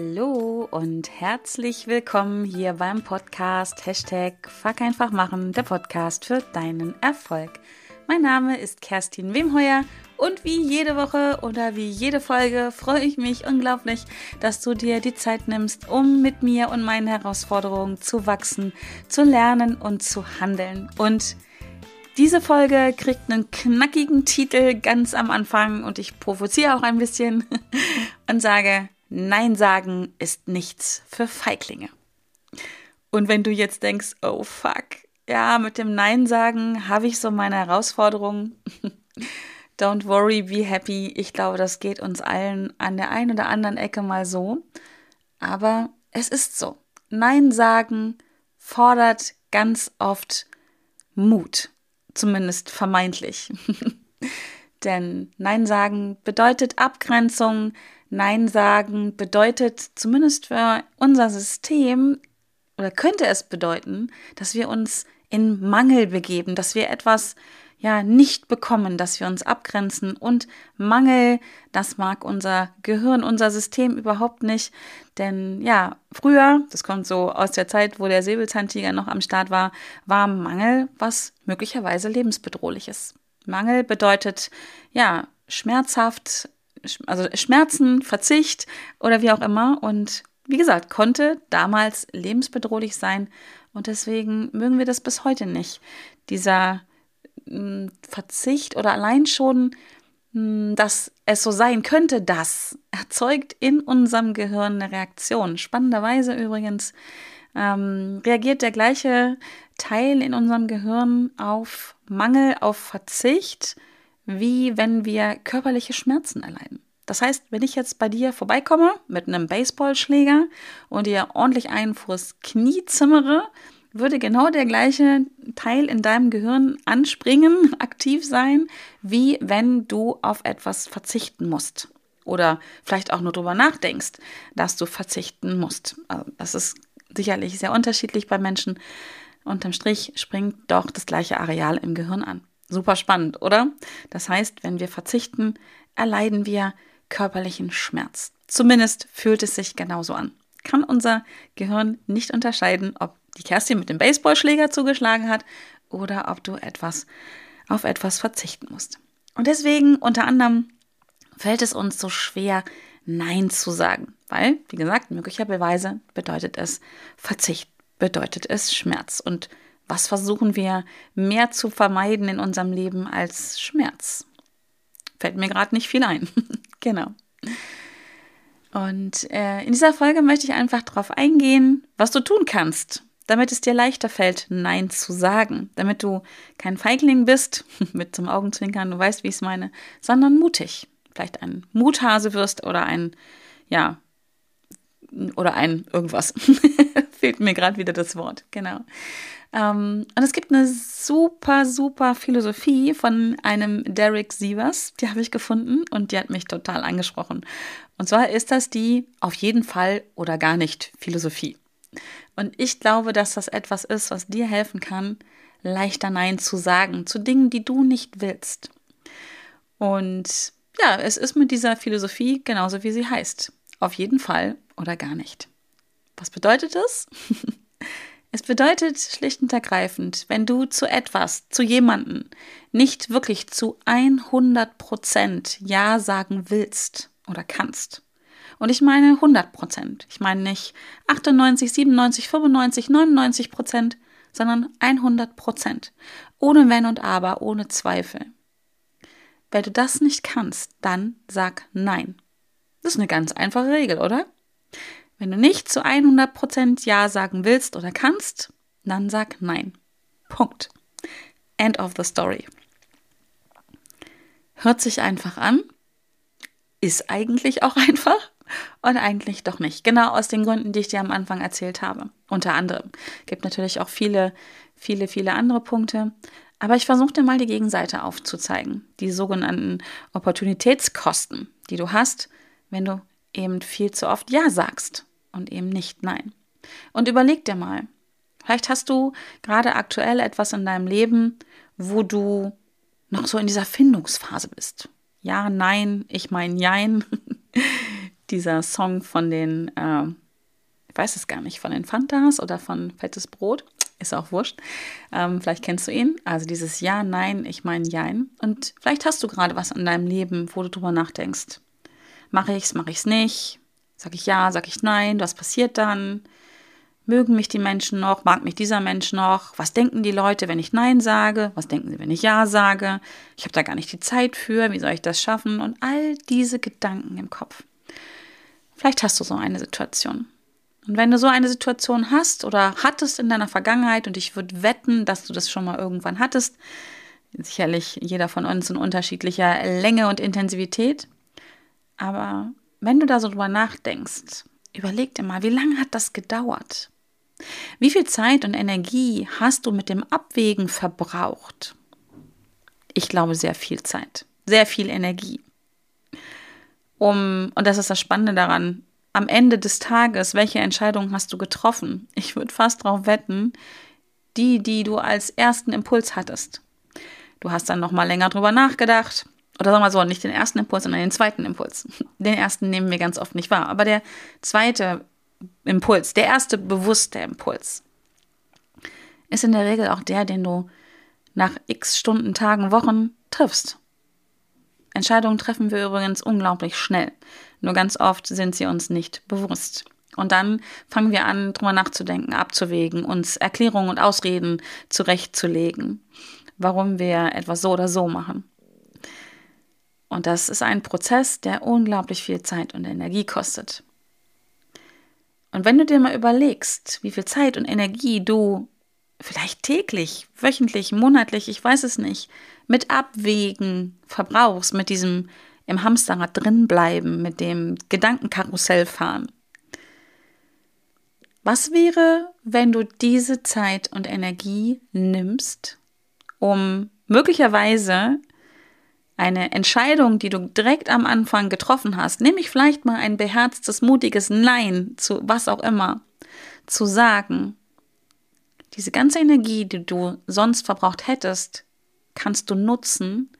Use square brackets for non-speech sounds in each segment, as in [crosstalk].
Hallo und herzlich willkommen hier beim Podcast Hashtag Fuck einfach machen, der Podcast für deinen Erfolg. Mein Name ist Kerstin Wemheuer und wie jede Woche oder wie jede Folge freue ich mich unglaublich, dass du dir die Zeit nimmst, um mit mir und meinen Herausforderungen zu wachsen, zu lernen und zu handeln. Und diese Folge kriegt einen knackigen Titel ganz am Anfang und ich provoziere auch ein bisschen [laughs] und sage, Nein sagen ist nichts für Feiglinge. Und wenn du jetzt denkst, oh fuck, ja, mit dem Nein sagen habe ich so meine Herausforderungen. [laughs] Don't worry, be happy. Ich glaube, das geht uns allen an der einen oder anderen Ecke mal so. Aber es ist so. Nein sagen fordert ganz oft Mut. Zumindest vermeintlich. [laughs] Denn Nein sagen bedeutet Abgrenzung, Nein sagen bedeutet zumindest für unser System oder könnte es bedeuten, dass wir uns in Mangel begeben, dass wir etwas ja nicht bekommen, dass wir uns abgrenzen. Und Mangel, das mag unser Gehirn, unser System überhaupt nicht, denn ja, früher, das kommt so aus der Zeit, wo der Säbelzahntiger noch am Start war, war Mangel was möglicherweise lebensbedrohliches. Mangel bedeutet ja schmerzhaft, also Schmerzen, Verzicht oder wie auch immer. Und wie gesagt, konnte damals lebensbedrohlich sein. Und deswegen mögen wir das bis heute nicht. Dieser hm, Verzicht oder allein schon, hm, dass es so sein könnte, das erzeugt in unserem Gehirn eine Reaktion. Spannenderweise übrigens ähm, reagiert der gleiche Teil in unserem Gehirn auf Mangel, auf Verzicht wie wenn wir körperliche Schmerzen erleiden. Das heißt, wenn ich jetzt bei dir vorbeikomme mit einem Baseballschläger und dir ordentlich einen vors Knie zimmere, würde genau der gleiche Teil in deinem Gehirn anspringen, [laughs] aktiv sein, wie wenn du auf etwas verzichten musst. Oder vielleicht auch nur darüber nachdenkst, dass du verzichten musst. Also das ist sicherlich sehr unterschiedlich bei Menschen. Unterm Strich springt doch das gleiche Areal im Gehirn an. Super spannend, oder? Das heißt, wenn wir verzichten, erleiden wir körperlichen Schmerz. Zumindest fühlt es sich genauso an. Kann unser Gehirn nicht unterscheiden, ob die Kerstin mit dem Baseballschläger zugeschlagen hat oder ob du etwas auf etwas verzichten musst. Und deswegen unter anderem fällt es uns so schwer, Nein zu sagen, weil, wie gesagt, möglicherweise bedeutet es Verzicht, bedeutet es Schmerz und was versuchen wir mehr zu vermeiden in unserem Leben als Schmerz? Fällt mir gerade nicht viel ein. [laughs] genau. Und äh, in dieser Folge möchte ich einfach darauf eingehen, was du tun kannst, damit es dir leichter fällt, Nein zu sagen. Damit du kein Feigling bist, [laughs] mit zum Augenzwinkern, du weißt, wie ich es meine, sondern mutig. Vielleicht ein Muthase wirst oder ein, ja, oder ein irgendwas. [laughs] Fehlt mir gerade wieder das Wort, genau. Ähm, und es gibt eine super, super Philosophie von einem Derek Sievers, die habe ich gefunden und die hat mich total angesprochen. Und zwar ist das die auf jeden Fall oder gar nicht Philosophie. Und ich glaube, dass das etwas ist, was dir helfen kann, leichter Nein zu sagen zu Dingen, die du nicht willst. Und ja, es ist mit dieser Philosophie genauso, wie sie heißt. Auf jeden Fall oder gar nicht. Was bedeutet das? [laughs] Es bedeutet schlicht und ergreifend, wenn du zu etwas, zu jemanden nicht wirklich zu 100 Prozent Ja sagen willst oder kannst. Und ich meine 100 Prozent. Ich meine nicht 98, 97, 95, 99 Prozent, sondern 100 Prozent. Ohne Wenn und Aber, ohne Zweifel. Wenn du das nicht kannst, dann sag Nein. Das ist eine ganz einfache Regel, oder? Wenn du nicht zu 100% Ja sagen willst oder kannst, dann sag Nein. Punkt. End of the story. Hört sich einfach an, ist eigentlich auch [laughs] einfach und eigentlich doch nicht. Genau aus den Gründen, die ich dir am Anfang erzählt habe. Unter anderem. Gibt natürlich auch viele, viele, viele andere Punkte. Aber ich versuche dir mal die Gegenseite aufzuzeigen. Die sogenannten Opportunitätskosten, die du hast, wenn du eben viel zu oft Ja sagst und eben nicht Nein. Und überleg dir mal, vielleicht hast du gerade aktuell etwas in deinem Leben, wo du noch so in dieser Findungsphase bist. Ja, nein, ich meine Jein. [laughs] dieser Song von den, äh, ich weiß es gar nicht, von den Fantas oder von Fettes Brot. Ist auch wurscht. Ähm, vielleicht kennst du ihn. Also dieses Ja, Nein, ich meine Jein. Und vielleicht hast du gerade was in deinem Leben, wo du drüber nachdenkst. Mache ich's, mache ich's nicht? Sag ich ja, sag ich nein? Was passiert dann? Mögen mich die Menschen noch? Mag mich dieser Mensch noch? Was denken die Leute, wenn ich Nein sage? Was denken sie, wenn ich Ja sage? Ich habe da gar nicht die Zeit für. Wie soll ich das schaffen? Und all diese Gedanken im Kopf. Vielleicht hast du so eine Situation. Und wenn du so eine Situation hast oder hattest in deiner Vergangenheit, und ich würde wetten, dass du das schon mal irgendwann hattest, sicherlich jeder von uns in unterschiedlicher Länge und Intensivität, aber wenn du da so drüber nachdenkst, überleg dir mal, wie lange hat das gedauert? Wie viel Zeit und Energie hast du mit dem Abwägen verbraucht? Ich glaube, sehr viel Zeit, sehr viel Energie. Um, und das ist das Spannende daran, am Ende des Tages, welche Entscheidung hast du getroffen? Ich würde fast darauf wetten, die, die du als ersten Impuls hattest. Du hast dann noch mal länger drüber nachgedacht. Oder sagen wir so, nicht den ersten Impuls, sondern den zweiten Impuls. [laughs] Den ersten nehmen wir ganz oft nicht wahr. Aber der zweite Impuls, der erste bewusste Impuls, ist in der Regel auch der, den du nach x Stunden, Tagen, Wochen triffst. Entscheidungen treffen wir übrigens unglaublich schnell. Nur ganz oft sind sie uns nicht bewusst. Und dann fangen wir an, drüber nachzudenken, abzuwägen, uns Erklärungen und Ausreden zurechtzulegen, warum wir etwas so oder so machen. Und das ist ein Prozess, der unglaublich viel Zeit und Energie kostet. Und wenn du dir mal überlegst, wie viel Zeit und Energie du vielleicht täglich, wöchentlich, monatlich, ich weiß es nicht, mit Abwägen verbrauchst, mit diesem im Hamsterrad drinbleiben, mit dem Gedankenkarussell fahren. Was wäre, wenn du diese Zeit und Energie nimmst, um möglicherweise eine Entscheidung, die du direkt am Anfang getroffen hast, nämlich vielleicht mal ein beherztes, mutiges Nein zu was auch immer, zu sagen, diese ganze Energie, die du sonst verbraucht hättest, kannst du nutzen,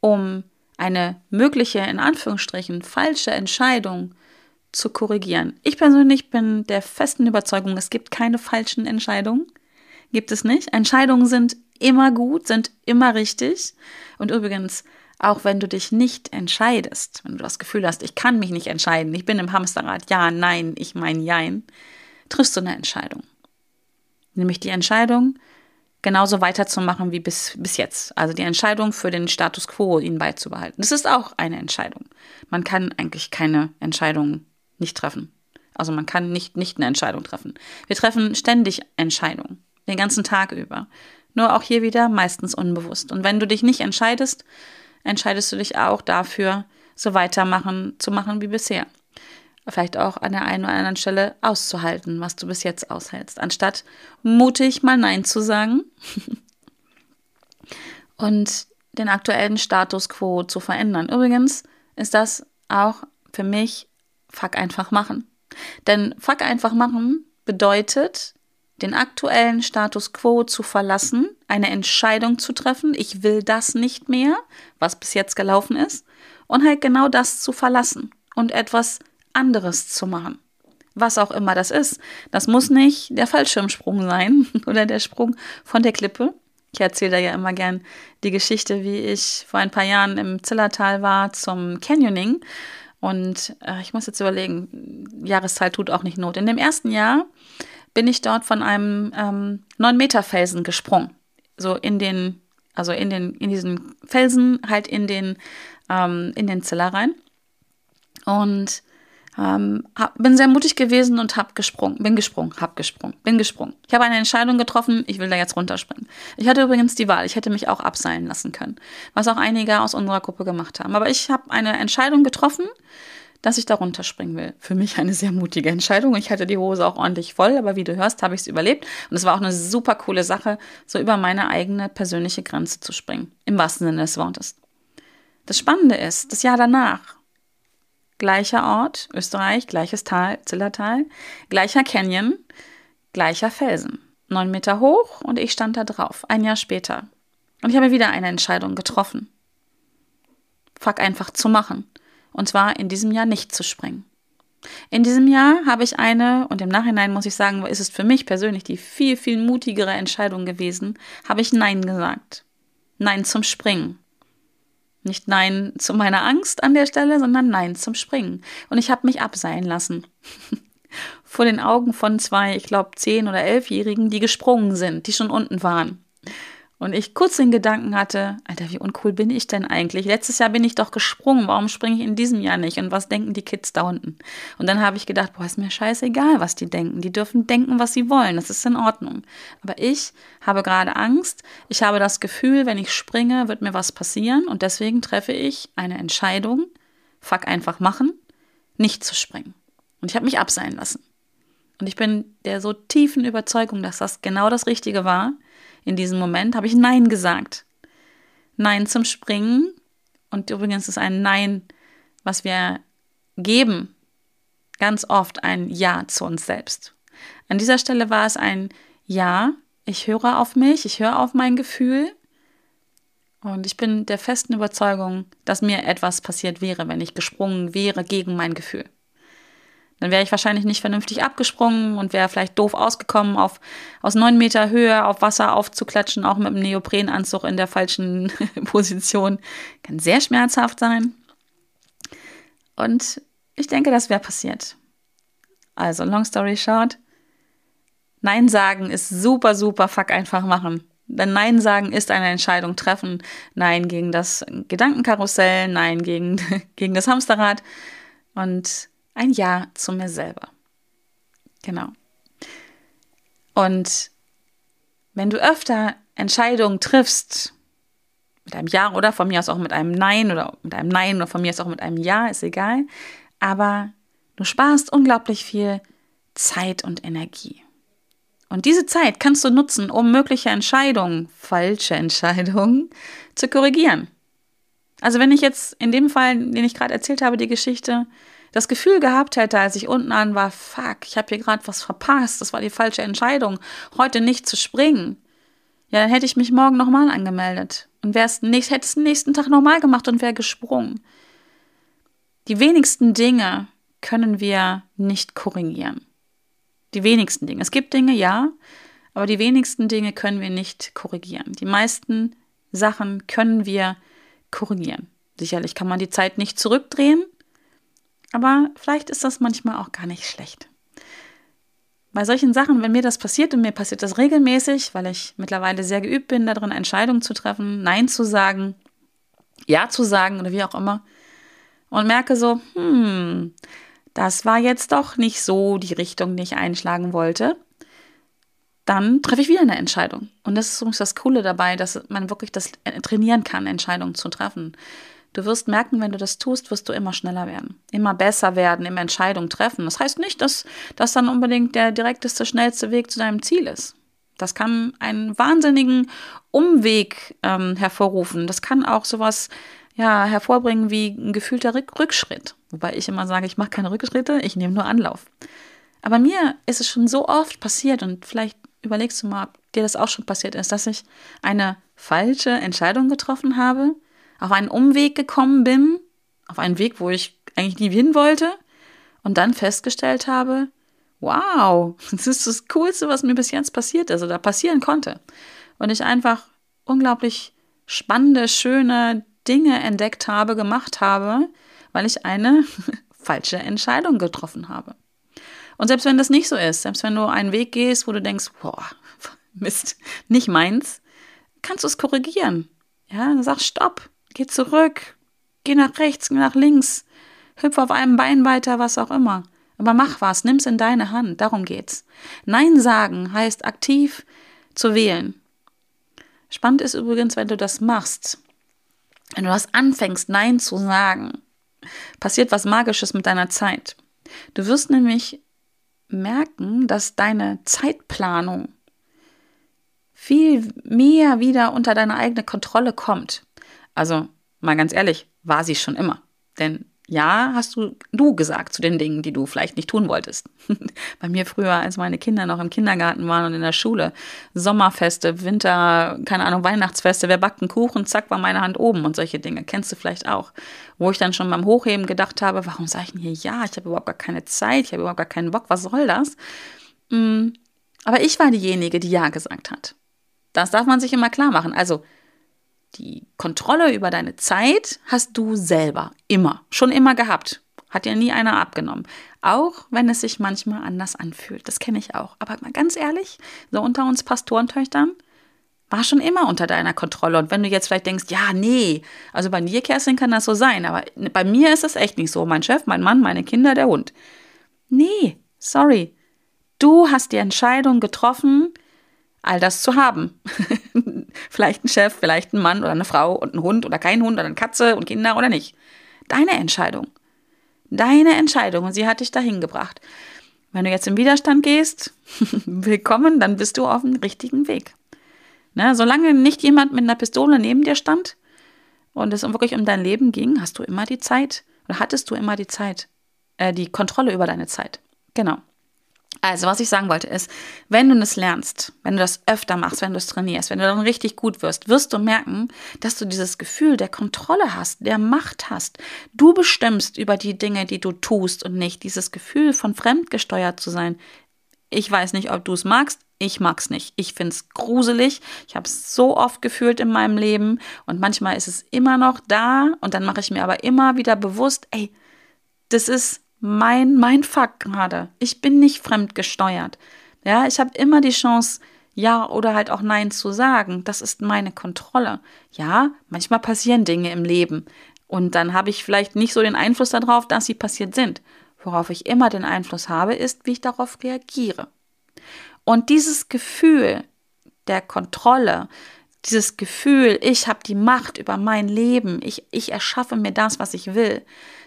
um eine mögliche, in Anführungsstrichen, falsche Entscheidung zu korrigieren. Ich persönlich bin der festen Überzeugung, es gibt keine falschen Entscheidungen. Gibt es nicht. Entscheidungen sind immer gut, sind immer richtig. Und übrigens, auch wenn du dich nicht entscheidest, wenn du das Gefühl hast, ich kann mich nicht entscheiden, ich bin im Hamsterrad, ja, nein, ich meine jein, triffst du eine Entscheidung. Nämlich die Entscheidung, genauso weiterzumachen wie bis, bis jetzt. Also die Entscheidung für den Status quo, ihn beizubehalten. Das ist auch eine Entscheidung. Man kann eigentlich keine Entscheidung nicht treffen. Also man kann nicht, nicht eine Entscheidung treffen. Wir treffen ständig Entscheidungen, den ganzen Tag über. Nur auch hier wieder meistens unbewusst. Und wenn du dich nicht entscheidest, entscheidest du dich auch dafür, so weitermachen zu machen wie bisher vielleicht auch an der einen oder anderen Stelle auszuhalten, was du bis jetzt aushältst, anstatt mutig mal Nein zu sagen [laughs] und den aktuellen Status quo zu verändern. Übrigens ist das auch für mich Fuck einfach machen. Denn Fuck einfach machen bedeutet, den aktuellen Status quo zu verlassen, eine Entscheidung zu treffen, ich will das nicht mehr, was bis jetzt gelaufen ist, und halt genau das zu verlassen und etwas anderes zu machen. Was auch immer das ist. Das muss nicht der Fallschirmsprung sein [laughs] oder der Sprung von der Klippe. Ich erzähle da ja immer gern die Geschichte, wie ich vor ein paar Jahren im Zillertal war zum Canyoning. Und äh, ich muss jetzt überlegen, Jahreszahl tut auch nicht Not. In dem ersten Jahr bin ich dort von einem ähm, 9-Meter-Felsen gesprungen. So in den, also in den, in diesen Felsen, halt in den, ähm, in den Ziller rein. Und ähm, hab, bin sehr mutig gewesen und hab gesprungen, bin gesprungen, hab gesprungen, bin gesprungen. Ich habe eine Entscheidung getroffen, ich will da jetzt runterspringen. Ich hatte übrigens die Wahl, ich hätte mich auch abseilen lassen können, was auch einige aus unserer Gruppe gemacht haben. Aber ich habe eine Entscheidung getroffen, dass ich da runterspringen will. Für mich eine sehr mutige Entscheidung. Ich hatte die Hose auch ordentlich voll, aber wie du hörst, habe ich es überlebt. Und es war auch eine super coole Sache, so über meine eigene persönliche Grenze zu springen. Im wahrsten Sinne des Wortes. Das Spannende ist, das Jahr danach Gleicher Ort, Österreich, gleiches Tal, Zillertal, gleicher Canyon, gleicher Felsen. Neun Meter hoch und ich stand da drauf, ein Jahr später. Und ich habe wieder eine Entscheidung getroffen. Fuck einfach zu machen. Und zwar in diesem Jahr nicht zu springen. In diesem Jahr habe ich eine, und im Nachhinein muss ich sagen, ist es für mich persönlich die viel, viel mutigere Entscheidung gewesen, habe ich Nein gesagt. Nein zum Springen. Nicht Nein zu meiner Angst an der Stelle, sondern Nein zum Springen. Und ich habe mich abseilen lassen. [laughs] Vor den Augen von zwei, ich glaube, zehn oder elfjährigen, die gesprungen sind, die schon unten waren. Und ich kurz den Gedanken hatte, Alter, wie uncool bin ich denn eigentlich? Letztes Jahr bin ich doch gesprungen, warum springe ich in diesem Jahr nicht? Und was denken die Kids da unten? Und dann habe ich gedacht, boah, ist mir scheißegal, was die denken. Die dürfen denken, was sie wollen, das ist in Ordnung. Aber ich habe gerade Angst, ich habe das Gefühl, wenn ich springe, wird mir was passieren und deswegen treffe ich eine Entscheidung, fuck einfach machen, nicht zu springen. Und ich habe mich abseilen lassen. Und ich bin der so tiefen Überzeugung, dass das genau das Richtige war, in diesem Moment habe ich Nein gesagt. Nein zum Springen. Und übrigens ist ein Nein, was wir geben, ganz oft ein Ja zu uns selbst. An dieser Stelle war es ein Ja, ich höre auf mich, ich höre auf mein Gefühl. Und ich bin der festen Überzeugung, dass mir etwas passiert wäre, wenn ich gesprungen wäre gegen mein Gefühl. Dann wäre ich wahrscheinlich nicht vernünftig abgesprungen und wäre vielleicht doof ausgekommen, auf, aus neun Meter Höhe auf Wasser aufzuklatschen, auch mit einem Neoprenanzug in der falschen [laughs] Position. Kann sehr schmerzhaft sein. Und ich denke, das wäre passiert. Also, long story short. Nein sagen ist super, super, fuck einfach machen. Denn Nein sagen ist eine Entscheidung treffen. Nein gegen das Gedankenkarussell, Nein gegen, [laughs] gegen das Hamsterrad. Und ein Ja zu mir selber. Genau. Und wenn du öfter Entscheidungen triffst, mit einem Ja oder von mir aus auch mit einem Nein oder mit einem Nein oder von mir aus auch mit einem Ja, ist egal, aber du sparst unglaublich viel Zeit und Energie. Und diese Zeit kannst du nutzen, um mögliche Entscheidungen, falsche Entscheidungen, zu korrigieren. Also wenn ich jetzt in dem Fall, den ich gerade erzählt habe, die Geschichte, das Gefühl gehabt hätte, als ich unten an war, fuck, ich habe hier gerade was verpasst, das war die falsche Entscheidung, heute nicht zu springen, ja, dann hätte ich mich morgen nochmal angemeldet und wär's nicht, hätte es den nächsten Tag nochmal gemacht und wäre gesprungen. Die wenigsten Dinge können wir nicht korrigieren. Die wenigsten Dinge. Es gibt Dinge, ja, aber die wenigsten Dinge können wir nicht korrigieren. Die meisten Sachen können wir korrigieren. Sicherlich kann man die Zeit nicht zurückdrehen, aber vielleicht ist das manchmal auch gar nicht schlecht. Bei solchen Sachen, wenn mir das passiert und mir passiert das regelmäßig, weil ich mittlerweile sehr geübt bin, darin Entscheidungen zu treffen, Nein zu sagen, Ja zu sagen oder wie auch immer, und merke so, hm, das war jetzt doch nicht so die Richtung, die ich einschlagen wollte, dann treffe ich wieder eine Entscheidung. Und das ist übrigens das Coole dabei, dass man wirklich das trainieren kann, Entscheidungen zu treffen. Du wirst merken, wenn du das tust, wirst du immer schneller werden, immer besser werden, immer Entscheidungen treffen. Das heißt nicht, dass das dann unbedingt der direkteste, schnellste Weg zu deinem Ziel ist. Das kann einen wahnsinnigen Umweg ähm, hervorrufen. Das kann auch sowas ja, hervorbringen wie ein gefühlter Rückschritt. Wobei ich immer sage, ich mache keine Rückschritte, ich nehme nur Anlauf. Aber mir ist es schon so oft passiert und vielleicht überlegst du mal, ob dir das auch schon passiert ist, dass ich eine falsche Entscheidung getroffen habe auf einen Umweg gekommen bin, auf einen Weg, wo ich eigentlich nie hin wollte und dann festgestellt habe, wow, [laughs] das ist das Coolste, was mir bis jetzt passiert ist oder passieren konnte. Und ich einfach unglaublich spannende, schöne Dinge entdeckt habe, gemacht habe, weil ich eine [laughs] falsche Entscheidung getroffen habe. Und selbst wenn das nicht so ist, selbst wenn du einen Weg gehst, wo du denkst, boah, [laughs] Mist, nicht meins, kannst du es korrigieren. Ja, dann sag Stopp. Geh zurück. Geh nach rechts, geh nach links. Hüpf auf einem Bein weiter, was auch immer. Aber mach was, nimm's in deine Hand. Darum geht's. Nein sagen heißt aktiv zu wählen. Spannend ist übrigens, wenn du das machst. Wenn du das anfängst, Nein zu sagen, passiert was Magisches mit deiner Zeit. Du wirst nämlich merken, dass deine Zeitplanung viel mehr wieder unter deine eigene Kontrolle kommt. Also mal ganz ehrlich, war sie schon immer. Denn Ja, hast du du gesagt zu den Dingen, die du vielleicht nicht tun wolltest. [laughs] Bei mir früher, als meine Kinder noch im Kindergarten waren und in der Schule, Sommerfeste, Winter, keine Ahnung, Weihnachtsfeste, wer backt einen Kuchen, zack, war meine Hand oben und solche Dinge. Kennst du vielleicht auch. Wo ich dann schon beim Hochheben gedacht habe, warum sage ich denn hier ja? Ich habe überhaupt gar keine Zeit, ich habe überhaupt gar keinen Bock, was soll das? Mm, aber ich war diejenige, die ja gesagt hat. Das darf man sich immer klar machen. Also, die Kontrolle über deine Zeit hast du selber immer, schon immer gehabt. Hat dir nie einer abgenommen. Auch wenn es sich manchmal anders anfühlt. Das kenne ich auch. Aber mal ganz ehrlich, so unter uns Pastorentöchtern, war schon immer unter deiner Kontrolle. Und wenn du jetzt vielleicht denkst, ja, nee, also bei dir, Kerstin, kann das so sein, aber bei mir ist das echt nicht so. Mein Chef, mein Mann, meine Kinder, der Hund. Nee, sorry. Du hast die Entscheidung getroffen, all das zu haben. [laughs] vielleicht ein Chef, vielleicht ein Mann oder eine Frau und ein Hund oder kein Hund oder eine Katze und Kinder oder nicht. Deine Entscheidung. Deine Entscheidung und sie hat dich dahin gebracht. Wenn du jetzt im Widerstand gehst, [laughs] willkommen, dann bist du auf dem richtigen Weg. Ne, solange nicht jemand mit einer Pistole neben dir stand und es wirklich um dein Leben ging, hast du immer die Zeit oder hattest du immer die Zeit, äh, die Kontrolle über deine Zeit. Genau. Also, was ich sagen wollte ist, wenn du das lernst, wenn du das öfter machst, wenn du es trainierst, wenn du dann richtig gut wirst, wirst du merken, dass du dieses Gefühl der Kontrolle hast, der Macht hast. Du bestimmst über die Dinge, die du tust und nicht. Dieses Gefühl von fremdgesteuert zu sein. Ich weiß nicht, ob du es magst. Ich mag's nicht. Ich find's gruselig. Ich habe es so oft gefühlt in meinem Leben und manchmal ist es immer noch da und dann mache ich mir aber immer wieder bewusst, ey, das ist mein, Fakt gerade. Ich bin nicht fremdgesteuert. Ja, ich habe immer die Chance, ja oder halt auch Nein zu sagen. Das ist meine Kontrolle. Ja, manchmal passieren Dinge im Leben. Und dann habe ich vielleicht nicht so den Einfluss darauf, dass sie passiert sind. Worauf ich immer den Einfluss habe, ist, wie ich darauf reagiere. Und dieses Gefühl der Kontrolle, dieses Gefühl, ich habe die Macht über mein Leben, ich, ich erschaffe mir das, was ich will,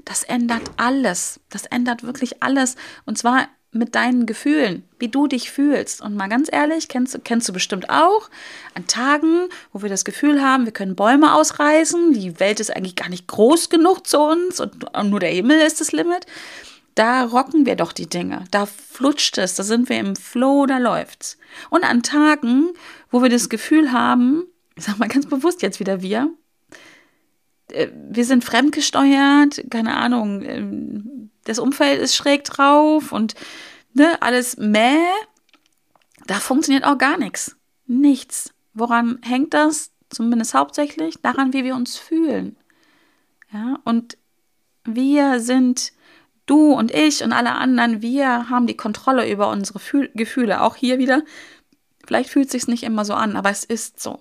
das ändert alles. Das ändert wirklich alles. Und zwar mit deinen Gefühlen, wie du dich fühlst. Und mal ganz ehrlich, kennst, kennst du bestimmt auch, an Tagen, wo wir das Gefühl haben, wir können Bäume ausreißen, die Welt ist eigentlich gar nicht groß genug zu uns und nur der Himmel ist das Limit. Da rocken wir doch die Dinge, da flutscht es, da sind wir im Flow, da läuft's. Und an Tagen, wo wir das Gefühl haben, ich sag mal ganz bewusst jetzt wieder wir, äh, wir sind fremdgesteuert, keine Ahnung, ähm, das Umfeld ist schräg drauf und ne, alles mäh, da funktioniert auch gar nichts. Nichts. Woran hängt das? Zumindest hauptsächlich daran, wie wir uns fühlen. Ja, und wir sind Du und ich und alle anderen, wir haben die Kontrolle über unsere Fühl Gefühle. Auch hier wieder, vielleicht fühlt es sich nicht immer so an, aber es ist so.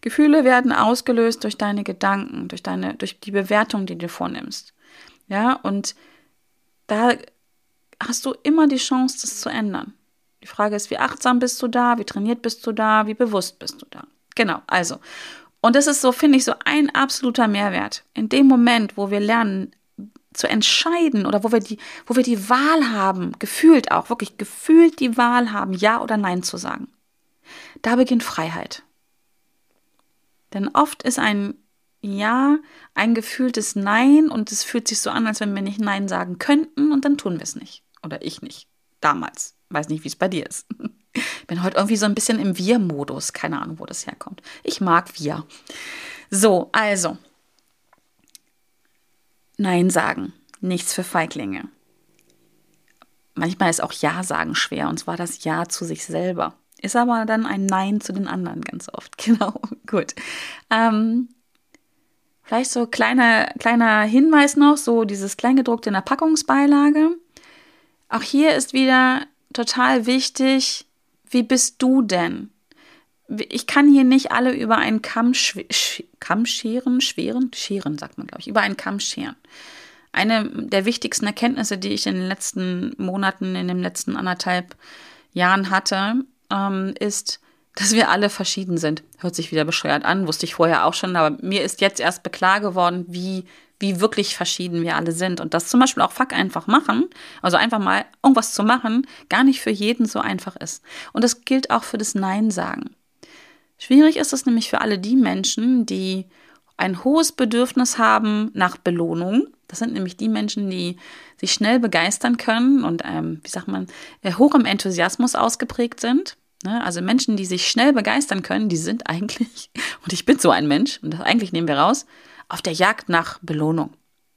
Gefühle werden ausgelöst durch deine Gedanken, durch deine, durch die Bewertung, die du vornimmst. Ja, und da hast du immer die Chance, das zu ändern. Die Frage ist, wie achtsam bist du da, wie trainiert bist du da, wie bewusst bist du da. Genau, also. Und das ist so, finde ich, so ein absoluter Mehrwert. In dem Moment, wo wir lernen, zu entscheiden oder wo wir die, wo wir die Wahl haben, gefühlt auch, wirklich gefühlt die Wahl haben, Ja oder Nein zu sagen. Da beginnt Freiheit. Denn oft ist ein Ja ein gefühltes Nein und es fühlt sich so an, als wenn wir nicht Nein sagen könnten und dann tun wir es nicht. Oder ich nicht. Damals. Weiß nicht, wie es bei dir ist. Bin heute irgendwie so ein bisschen im Wir-Modus. Keine Ahnung, wo das herkommt. Ich mag Wir. So, also, Nein sagen. Nichts für Feiglinge. Manchmal ist auch Ja sagen schwer, und zwar das Ja zu sich selber. Ist aber dann ein Nein zu den anderen ganz oft. [laughs] Genau, gut. Ähm, vielleicht so kleiner, kleiner Hinweis noch, so dieses Kleingedruckte in der Packungsbeilage. Auch hier ist wieder total wichtig, wie bist du denn? Ich kann hier nicht alle über einen Kamm, Kamm scheren, schweren, scheren, sagt man, glaube ich, über einen Kamm scheren. Eine der wichtigsten Erkenntnisse, die ich in den letzten Monaten, in den letzten anderthalb Jahren hatte, ähm, ist, dass wir alle verschieden sind. Hört sich wieder bescheuert an, wusste ich vorher auch schon, aber mir ist jetzt erst klar geworden, wie, wie wirklich verschieden wir alle sind. Und das zum Beispiel auch fuck einfach machen, also einfach mal irgendwas zu machen, gar nicht für jeden so einfach ist. Und das gilt auch für das Nein sagen. Schwierig ist es nämlich für alle die Menschen, die ein hohes Bedürfnis haben nach Belohnung. Das sind nämlich die Menschen, die sich schnell begeistern können und, ähm, wie sagt man, äh, hoch im Enthusiasmus ausgeprägt sind. Ne? Also Menschen, die sich schnell begeistern können, die sind eigentlich, [laughs] und ich bin so ein Mensch, und das eigentlich nehmen wir raus, auf der Jagd nach Belohnung.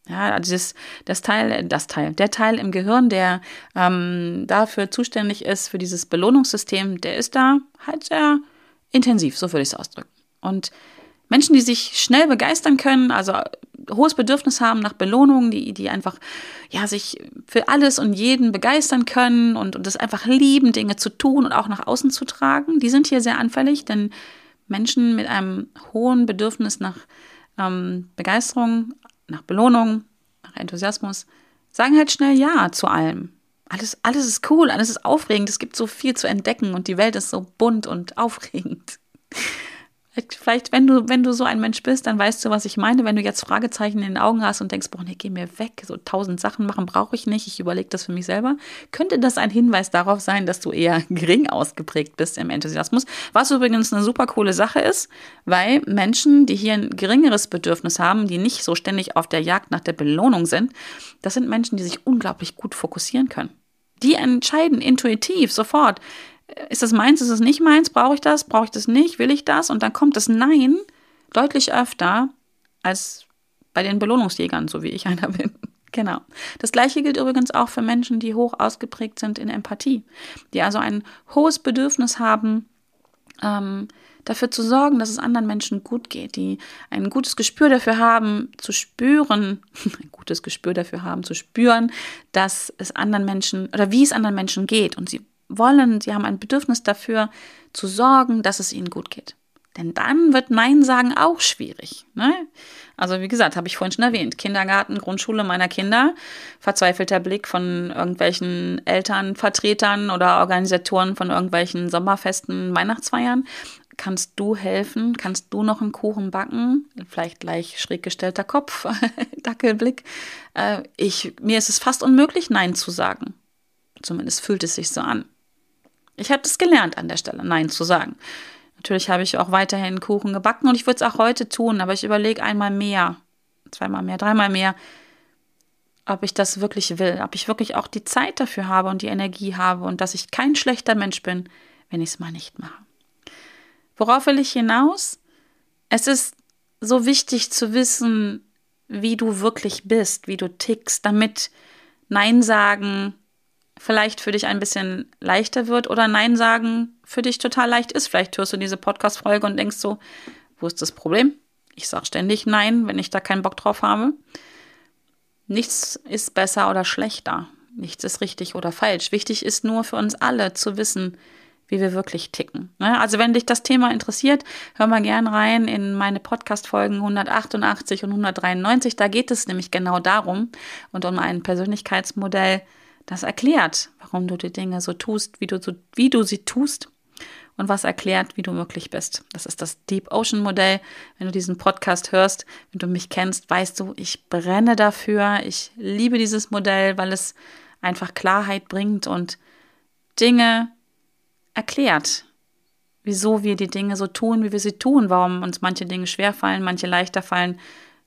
Ja, also das, das Teil, das Teil, der Teil im Gehirn, der ähm, dafür zuständig ist, für dieses Belohnungssystem, der ist da halt sehr intensiv, so würde ich es ausdrücken. Und Menschen, die sich schnell begeistern können, also hohes Bedürfnis haben nach Belohnungen, die, die einfach ja, sich für alles und jeden begeistern können und, und das einfach lieben, Dinge zu tun und auch nach außen zu tragen, die sind hier sehr anfällig, denn Menschen mit einem hohen Bedürfnis nach ähm, Begeisterung, nach Belohnung, nach Enthusiasmus, sagen halt schnell Ja zu allem. Alles, alles ist cool, alles ist aufregend, es gibt so viel zu entdecken und die Welt ist so bunt und [laughs] aufregend. Vielleicht, wenn du, wenn du so ein Mensch bist, dann weißt du, was ich meine. Wenn du jetzt Fragezeichen in den Augen hast und denkst, boah, nee, geh mir weg, so tausend Sachen machen brauche ich nicht, ich überlege das für mich selber, könnte das ein Hinweis darauf sein, dass du eher [laughs] gering ausgeprägt bist im Enthusiasmus. Was übrigens eine super coole Sache ist, weil Menschen, die hier ein geringeres Bedürfnis haben, die nicht so ständig auf der Jagd nach der Belohnung sind, das sind Menschen, die sich unglaublich gut fokussieren können. Die entscheiden intuitiv sofort, ist das meins, ist es nicht meins, brauche ich das, brauche ich das nicht, will ich das? Und dann kommt das Nein deutlich öfter als bei den Belohnungsjägern, so wie ich einer [laughs] bin. Genau. Das gleiche gilt übrigens auch für Menschen, die hoch ausgeprägt sind in Empathie, die also ein hohes Bedürfnis haben, ähm, dafür zu sorgen, dass es anderen Menschen gut geht, die ein gutes Gespür dafür haben, zu spüren, [laughs] ein gutes Gespür dafür haben, zu spüren, dass es anderen Menschen oder wie es anderen Menschen geht. Und sie wollen, sie haben ein Bedürfnis dafür, zu sorgen, dass es ihnen gut geht. Denn dann wird Nein sagen auch schwierig. Ne? Also wie gesagt, habe ich vorhin schon erwähnt, Kindergarten, Grundschule meiner Kinder, verzweifelter Blick von irgendwelchen Elternvertretern oder Organisatoren von irgendwelchen Sommerfesten, Weihnachtsfeiern. Kannst du helfen? Kannst du noch einen Kuchen backen? Vielleicht gleich schräg gestellter Kopf, [laughs] Dackelblick. Äh, ich, mir ist es fast unmöglich, Nein zu sagen. Zumindest fühlt es sich so an. Ich habe das gelernt an der Stelle, Nein zu sagen. Natürlich habe ich auch weiterhin Kuchen gebacken und ich würde es auch heute tun, aber ich überlege einmal mehr, zweimal mehr, dreimal mehr, ob ich das wirklich will, ob ich wirklich auch die Zeit dafür habe und die Energie habe und dass ich kein schlechter Mensch bin, wenn ich es mal nicht mache. Worauf will ich hinaus? Es ist so wichtig zu wissen, wie du wirklich bist, wie du tickst, damit Nein sagen vielleicht für dich ein bisschen leichter wird oder Nein sagen für dich total leicht ist. Vielleicht hörst du diese Podcast-Folge und denkst so, wo ist das Problem? Ich sage ständig Nein, wenn ich da keinen Bock drauf habe. Nichts ist besser oder schlechter. Nichts ist richtig oder falsch. Wichtig ist nur für uns alle zu wissen, wie wir wirklich ticken. Ne? Also wenn dich das Thema interessiert, hör mal gern rein in meine Podcast-Folgen 188 und 193. Da geht es nämlich genau darum und um ein Persönlichkeitsmodell, das erklärt, warum du die Dinge so tust, wie du, so, wie du sie tust und was erklärt, wie du wirklich bist. Das ist das Deep Ocean Modell. Wenn du diesen Podcast hörst, wenn du mich kennst, weißt du, ich brenne dafür. Ich liebe dieses Modell, weil es einfach Klarheit bringt und Dinge erklärt, wieso wir die Dinge so tun, wie wir sie tun, warum uns manche Dinge schwer fallen, manche leichter fallen,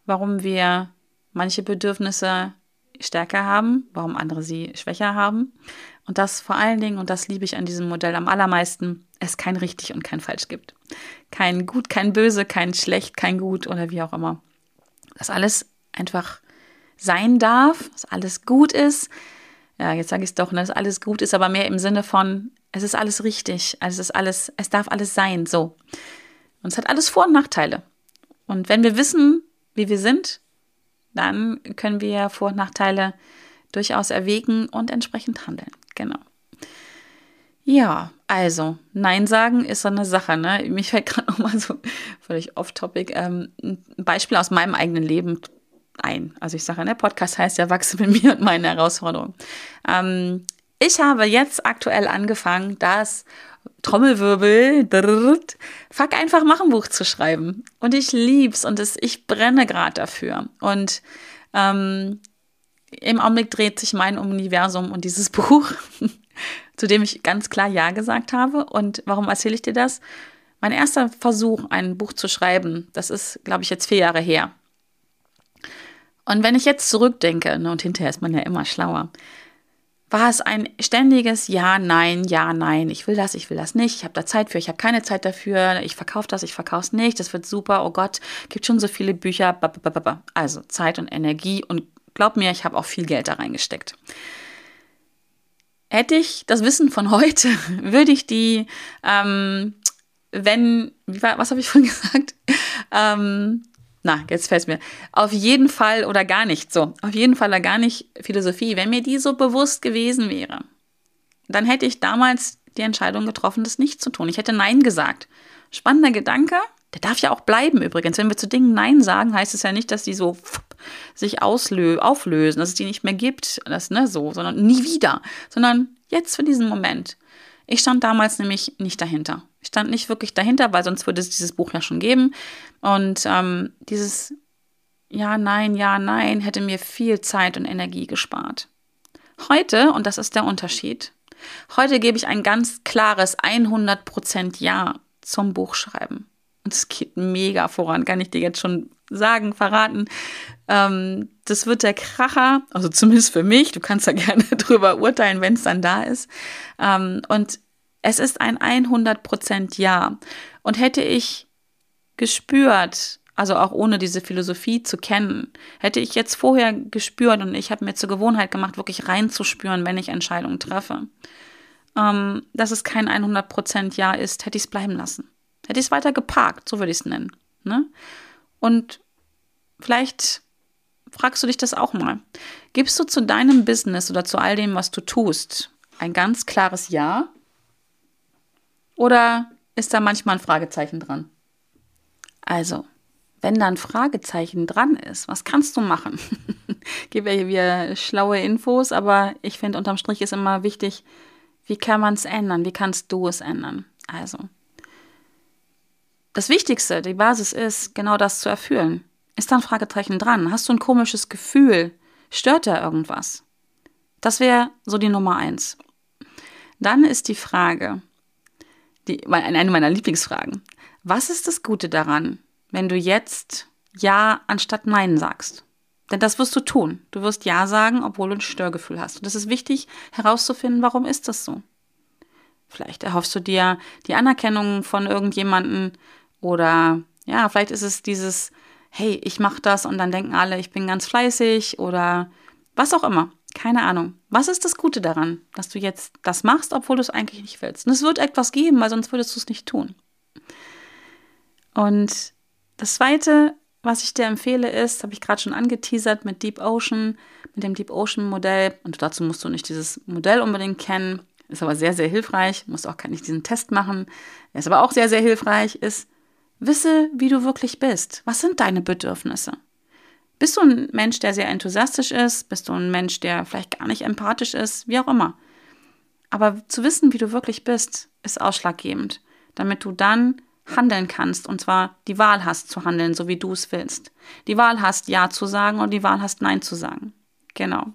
warum wir manche Bedürfnisse stärker haben, warum andere sie schwächer haben. Und das vor allen Dingen, und das liebe ich an diesem Modell am allermeisten, es kein richtig und kein falsch gibt. Kein gut, kein böse, kein schlecht, kein gut oder wie auch immer. Dass alles einfach sein darf, dass alles gut ist. Ja, jetzt sage ich es doch, ne, dass alles gut ist, aber mehr im Sinne von, es ist alles richtig, es ist alles, es darf alles sein, so. Und es hat alles Vor- und Nachteile. Und wenn wir wissen, wie wir sind, dann können wir Vor- und Nachteile durchaus erwägen und entsprechend handeln. Genau. Ja, also, Nein sagen ist so eine Sache. Ne? Mich fällt [laughs] gerade nochmal so völlig off-topic ähm, ein Beispiel aus meinem eigenen Leben ein. Also ich sage, der Podcast heißt ja Wachse mit [laughs] mir und meine Herausforderungen. Ähm, ich habe jetzt aktuell angefangen, das Trommelwirbel, drrrt, fuck einfach machen Buch zu schreiben. Und ich lieb's und es, ich brenne gerade dafür. Und ähm, im Augenblick dreht sich mein Universum und dieses [laughs] Buch, zu dem ich ganz klar Ja gesagt habe. Und warum erzähle ich dir das? mein erster Versuch, ein Buch zu schreiben, das ist, glaube ich, jetzt vier Jahre her. Und wenn ich jetzt zurückdenke, ne, und hinterher ist man ja immer schlauer, war es ein ständiges Ja, Nein, Ja, Nein. Ich will das, ich will das nicht. Ich habe da Zeit für, ich habe keine Zeit dafür. Ich verkaufe das, ich verkaufe es nicht. Das wird super. Oh Gott, gibt schon so viele Bücher. Also Zeit und Energie. Und glaub mir, ich habe auch viel Geld da reingesteckt. Hätte ich das Wissen von heute, [laughs] würde ich die, ähm, wenn, was habe ich vorhin [laughs] gesagt? Ähm, na, jetzt fällt es mir. Auf jeden Fall oder gar nicht so. Auf jeden Fall oder gar nicht Philosophie. Wenn mir die so bewusst gewesen wäre, dann hätte ich damals die Entscheidung getroffen, das nicht zu tun. Ich hätte Nein gesagt. Spannender Gedanke. Der darf ja auch bleiben übrigens. Wenn wir zu Dingen Nein sagen, heißt es ja nicht, dass die so sich auslö auflösen, dass es die nicht mehr gibt, das, ne, so, sondern nie wieder. Sondern jetzt für diesen Moment. Ich stand damals nämlich nicht dahinter. Ich stand nicht wirklich dahinter, weil sonst würde es dieses Buch ja schon geben. Und ähm, dieses Ja, nein, ja, nein hätte mir viel Zeit und Energie gespart. Heute, und das ist der Unterschied, heute gebe ich ein ganz klares 100% Ja zum Buchschreiben. Und es geht mega voran, kann ich dir jetzt schon sagen, verraten. Ähm, das wird der Kracher, also zumindest für mich. Du kannst da gerne [laughs] drüber urteilen, wenn es dann da ist. Ähm, und es ist ein 100% Ja. Und hätte ich gespürt, also auch ohne diese Philosophie zu kennen, hätte ich jetzt vorher gespürt und ich habe mir zur Gewohnheit gemacht, wirklich reinzuspüren, wenn ich Entscheidungen treffe, ähm, dass es kein 100% Ja ist, hätte ich es bleiben lassen. Hätte ich es weiter geparkt, so würde ich es nennen. Ne? Und vielleicht fragst du dich das auch mal. Gibst du zu deinem Business oder zu all dem, was du tust, ein ganz klares Ja oder ist da manchmal ein Fragezeichen dran? Also, wenn da ein Fragezeichen dran ist, was kannst du machen? [laughs] Gebe ja hier schlaue Infos, aber ich finde, unterm Strich ist immer wichtig, wie kann man es ändern? Wie kannst du es ändern? Also, das Wichtigste, die Basis ist, genau das zu erfüllen. Ist da ein Fragezeichen dran? Hast du ein komisches Gefühl? Stört da irgendwas? Das wäre so die Nummer eins. Dann ist die Frage, die, eine meiner Lieblingsfragen. Was ist das Gute daran, wenn du jetzt Ja anstatt Nein sagst? Denn das wirst du tun. Du wirst Ja sagen, obwohl du ein Störgefühl hast. Und es ist wichtig herauszufinden, warum ist das so? Vielleicht erhoffst du dir die Anerkennung von irgendjemanden oder ja, vielleicht ist es dieses, hey, ich mache das und dann denken alle, ich bin ganz fleißig oder was auch immer. Keine Ahnung. Was ist das Gute daran, dass du jetzt das machst, obwohl du es eigentlich nicht willst? Und es wird etwas geben, weil sonst würdest du es nicht tun. Und das Zweite, was ich dir empfehle, ist, habe ich gerade schon angeteasert mit Deep Ocean, mit dem Deep Ocean Modell. Und dazu musst du nicht dieses Modell unbedingt kennen, ist aber sehr, sehr hilfreich. Musst auch nicht diesen Test machen. Er ist aber auch sehr, sehr hilfreich, ist, wisse, wie du wirklich bist. Was sind deine Bedürfnisse? Bist du ein Mensch, der sehr enthusiastisch ist? Bist du ein Mensch, der vielleicht gar nicht empathisch ist? Wie auch immer. Aber zu wissen, wie du wirklich bist, ist ausschlaggebend, damit du dann handeln kannst und zwar die Wahl hast zu handeln, so wie du es willst. Die Wahl hast, Ja zu sagen und die Wahl hast, Nein zu sagen. Genau.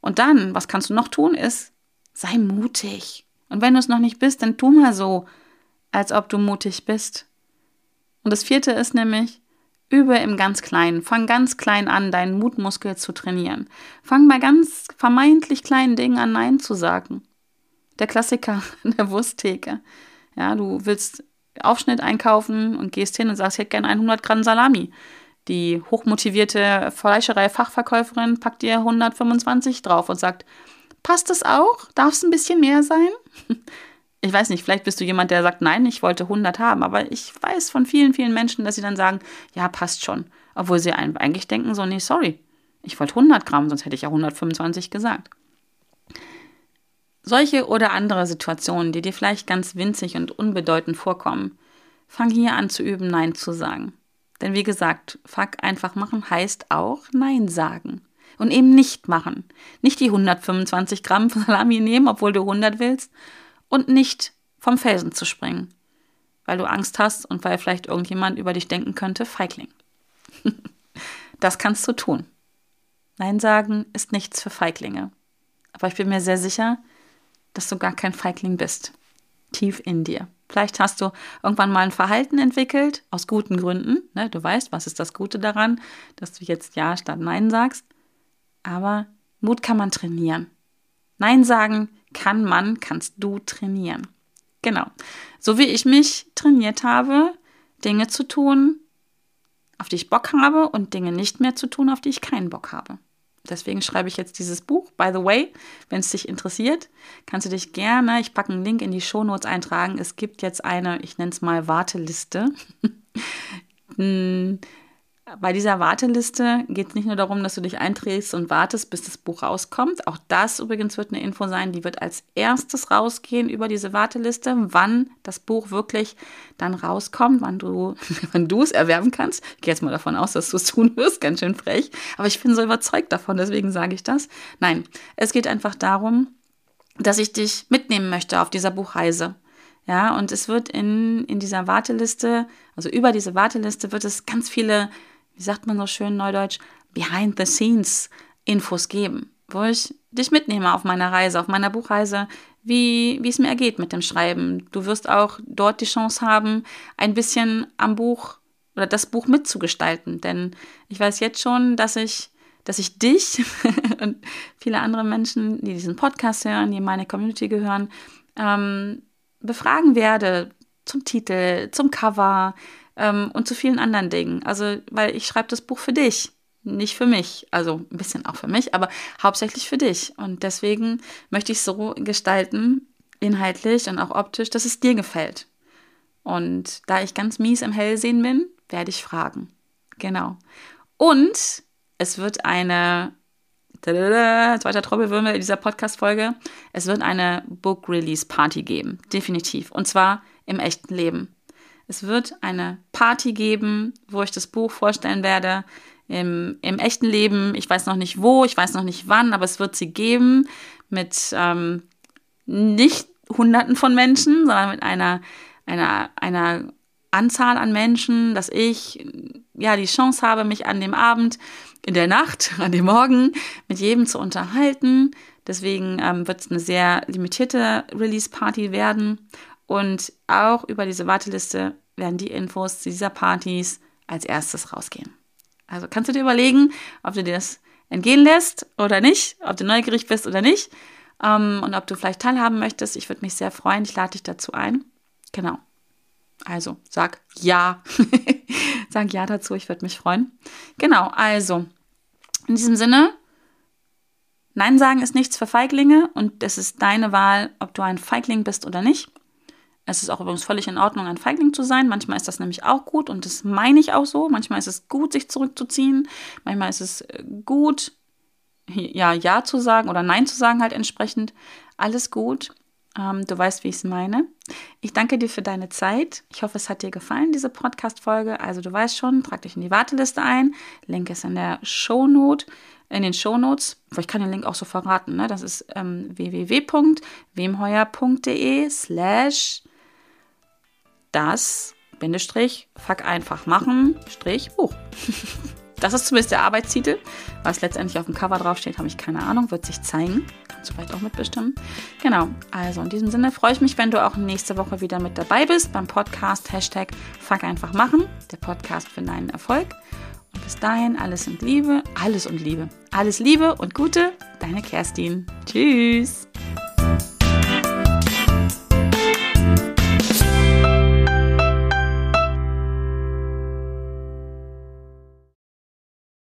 Und dann, was kannst du noch tun, ist, sei mutig. Und wenn du es noch nicht bist, dann tu mal so, als ob du mutig bist. Und das vierte ist nämlich, Übe im ganz Kleinen. Fang ganz klein an, deinen Mutmuskel zu trainieren. Fang bei ganz vermeintlich kleinen Dingen an, Nein zu sagen. Der Klassiker in [laughs] der Wursttheke. Ja, du willst Aufschnitt einkaufen und gehst hin und sagst, ich hätte gerne 100 Gramm Salami. Die hochmotivierte Fleischerei-Fachverkäuferin packt dir 125 drauf und sagt, passt das auch? Darf es ein bisschen mehr sein? [laughs] ich weiß nicht, vielleicht bist du jemand, der sagt, nein, ich wollte 100 haben, aber ich weiß von vielen, vielen Menschen, dass sie dann sagen, ja, passt schon. Obwohl sie eigentlich denken so, nee, sorry, ich wollte 100 Gramm, sonst hätte ich ja 125 gesagt. Solche oder andere Situationen, die dir vielleicht ganz winzig und unbedeutend vorkommen, fang hier an zu üben, Nein zu sagen. Denn wie gesagt, fuck einfach machen heißt auch Nein sagen. Und eben nicht machen. Nicht die 125 Gramm [laughs] Salami nehmen, obwohl du 100 willst, und nicht vom Felsen zu springen, weil du Angst hast und weil vielleicht irgendjemand über dich denken könnte, Feigling. [laughs] das kannst du tun. Nein sagen ist nichts für Feiglinge. Aber ich bin mir sehr sicher, dass du gar kein Feigling bist. Tief in dir. Vielleicht hast du irgendwann mal ein Verhalten entwickelt, aus guten Gründen. Ne? Du weißt, was ist das Gute daran, dass du jetzt Ja statt Nein sagst. Aber Mut kann man trainieren. Nein sagen kann man, kannst du trainieren. Genau. So wie ich mich trainiert habe, Dinge zu tun, auf die ich Bock habe und Dinge nicht mehr zu tun, auf die ich keinen Bock habe. Deswegen schreibe ich jetzt dieses Buch. By the way, wenn es dich interessiert, kannst du dich gerne, ich packe einen Link in die Shownotes eintragen. Es gibt jetzt eine, ich nenne es mal Warteliste. [laughs] Bei dieser Warteliste geht es nicht nur darum, dass du dich einträgst und wartest, bis das Buch rauskommt. Auch das übrigens wird eine Info sein, die wird als erstes rausgehen über diese Warteliste, wann das Buch wirklich dann rauskommt, wann du, [laughs] wann es erwerben kannst. Ich gehe jetzt mal davon aus, dass du es tun wirst, ganz schön frech. Aber ich bin so überzeugt davon, deswegen sage ich das. Nein, es geht einfach darum, dass ich dich mitnehmen möchte auf dieser Buchreise. Ja, und es wird in, in dieser Warteliste, also über diese Warteliste wird es ganz viele wie sagt man so schön neudeutsch, behind the scenes Infos geben, wo ich dich mitnehme auf meiner Reise, auf meiner Buchreise, wie, wie es mir ergeht mit dem Schreiben. Du wirst auch dort die Chance haben, ein bisschen am Buch oder das Buch mitzugestalten. Denn ich weiß jetzt schon, dass ich, dass ich dich [laughs] und viele andere Menschen, die diesen Podcast hören, die in meine Community gehören, ähm, befragen werde zum Titel, zum Cover, ähm, und zu vielen anderen Dingen. Also, weil ich schreibe das Buch für dich, nicht für mich. Also ein bisschen auch für mich, aber hauptsächlich für dich. Und deswegen möchte ich es so gestalten, inhaltlich und auch optisch, dass es dir gefällt. Und da ich ganz mies im Hellsehen bin, werde ich fragen. Genau. Und es wird eine zweiter Trommelwirbel in dieser Podcast-Folge. Es wird eine Book Release Party geben. Definitiv. Und zwar im echten Leben. Es wird eine Party geben, wo ich das Buch vorstellen werde. Im, im echten Leben. Ich weiß noch nicht wo, ich weiß noch nicht wann, aber es wird sie geben mit ähm, nicht Hunderten von Menschen, sondern mit einer, einer, einer Anzahl an Menschen, dass ich ja die Chance habe, mich an dem Abend, in der Nacht, [laughs] an dem Morgen mit jedem zu unterhalten. Deswegen ähm, wird es eine sehr limitierte Release-Party werden. Und auch über diese Warteliste werden die Infos zu dieser Partys als erstes rausgehen. Also kannst du dir überlegen, ob du dir das entgehen lässt oder nicht, ob du neugierig bist oder nicht ähm, und ob du vielleicht teilhaben möchtest. Ich würde mich sehr freuen. Ich lade dich dazu ein. Genau. Also sag ja. [laughs] sag ja dazu. Ich würde mich freuen. Genau. Also in diesem Sinne. Nein sagen ist nichts für Feiglinge und es ist deine Wahl, ob du ein Feigling bist oder nicht. Es ist auch übrigens völlig in Ordnung, ein Feigling zu sein. Manchmal ist das nämlich auch gut und das meine ich auch so. Manchmal ist es gut, sich zurückzuziehen. Manchmal ist es äh, gut, ja, Ja zu sagen oder Nein zu sagen, halt entsprechend. Alles gut. Ähm, du weißt, wie ich es meine. Ich danke dir für deine Zeit. Ich hoffe, es hat dir gefallen, diese Podcast-Folge. Also, du weißt schon, trag dich in die Warteliste ein. Link ist in der Shownote in den Shownotes. Ich kann den Link auch so verraten. Ne? Das ist ähm, www.wemheuer.de slash das Bindestrich Fuck einfach machen Strich Buch. [laughs] Das ist zumindest der Arbeitstitel. Was letztendlich auf dem Cover draufsteht, habe ich keine Ahnung, wird sich zeigen. Kannst du vielleicht auch mitbestimmen. Genau, also in diesem Sinne freue ich mich, wenn du auch nächste Woche wieder mit dabei bist beim Podcast Hashtag Fuck einfach machen, der Podcast für deinen Erfolg. Und bis dahin alles und Liebe, alles und Liebe, alles Liebe und Gute, deine Kerstin. Tschüss.